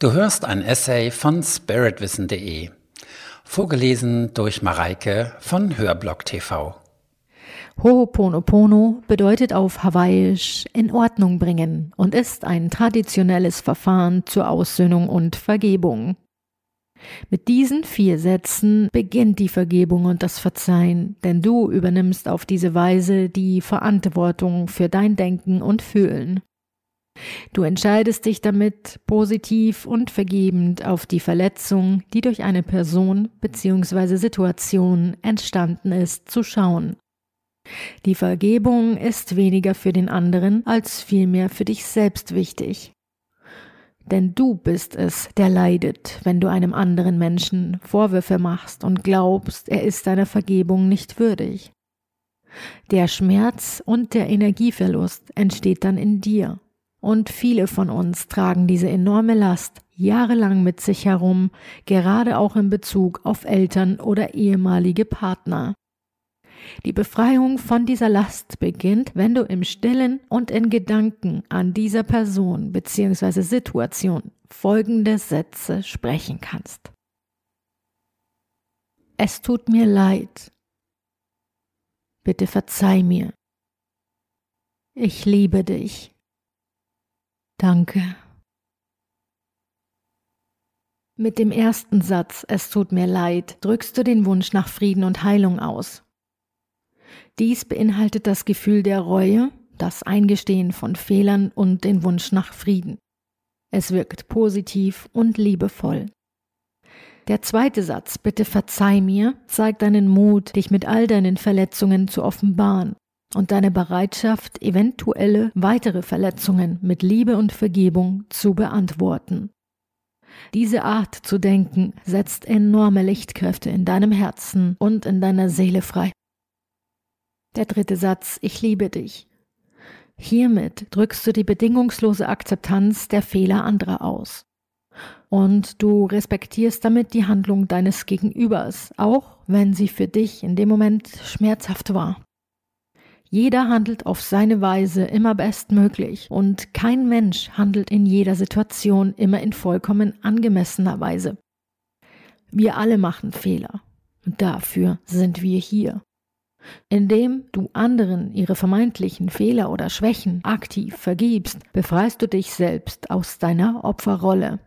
Du hörst ein Essay von spiritwissen.de, vorgelesen durch Mareike von Hörblock TV. Ho'oponopono bedeutet auf Hawaiisch in Ordnung bringen und ist ein traditionelles Verfahren zur Aussöhnung und Vergebung. Mit diesen vier Sätzen beginnt die Vergebung und das Verzeihen, denn du übernimmst auf diese Weise die Verantwortung für dein Denken und Fühlen. Du entscheidest dich damit positiv und vergebend auf die Verletzung, die durch eine Person bzw. Situation entstanden ist, zu schauen. Die Vergebung ist weniger für den anderen als vielmehr für dich selbst wichtig. Denn du bist es, der leidet, wenn du einem anderen Menschen Vorwürfe machst und glaubst, er ist deiner Vergebung nicht würdig. Der Schmerz und der Energieverlust entsteht dann in dir und viele von uns tragen diese enorme Last jahrelang mit sich herum, gerade auch in Bezug auf Eltern oder ehemalige Partner. Die Befreiung von dieser Last beginnt, wenn du im stillen und in Gedanken an dieser Person bzw. Situation folgende Sätze sprechen kannst. Es tut mir leid. Bitte verzeih mir. Ich liebe dich. Danke. Mit dem ersten Satz Es tut mir leid drückst du den Wunsch nach Frieden und Heilung aus. Dies beinhaltet das Gefühl der Reue, das Eingestehen von Fehlern und den Wunsch nach Frieden. Es wirkt positiv und liebevoll. Der zweite Satz, bitte verzeih mir, zeigt deinen Mut, dich mit all deinen Verletzungen zu offenbaren und deine Bereitschaft, eventuelle weitere Verletzungen mit Liebe und Vergebung zu beantworten. Diese Art zu denken setzt enorme Lichtkräfte in deinem Herzen und in deiner Seele frei. Der dritte Satz, ich liebe dich. Hiermit drückst du die bedingungslose Akzeptanz der Fehler anderer aus. Und du respektierst damit die Handlung deines Gegenübers, auch wenn sie für dich in dem Moment schmerzhaft war. Jeder handelt auf seine Weise immer bestmöglich und kein Mensch handelt in jeder Situation immer in vollkommen angemessener Weise. Wir alle machen Fehler und dafür sind wir hier. Indem du anderen ihre vermeintlichen Fehler oder Schwächen aktiv vergibst, befreist du dich selbst aus deiner Opferrolle.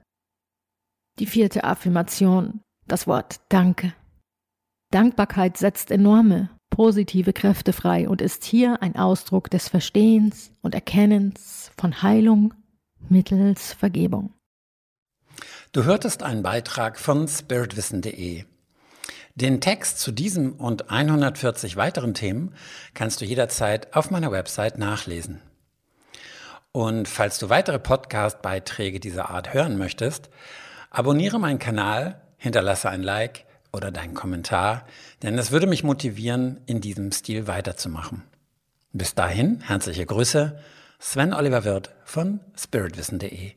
Die vierte Affirmation, das Wort Danke. Dankbarkeit setzt enorme positive Kräfte frei und ist hier ein Ausdruck des Verstehens und Erkennens von Heilung mittels Vergebung. Du hörtest einen Beitrag von spiritwissen.de. Den Text zu diesem und 140 weiteren Themen kannst du jederzeit auf meiner Website nachlesen. Und falls du weitere Podcast-Beiträge dieser Art hören möchtest, abonniere meinen Kanal, hinterlasse ein Like oder deinen Kommentar, denn es würde mich motivieren, in diesem Stil weiterzumachen. Bis dahin, herzliche Grüße, Sven Oliver Wirth von spiritwissen.de.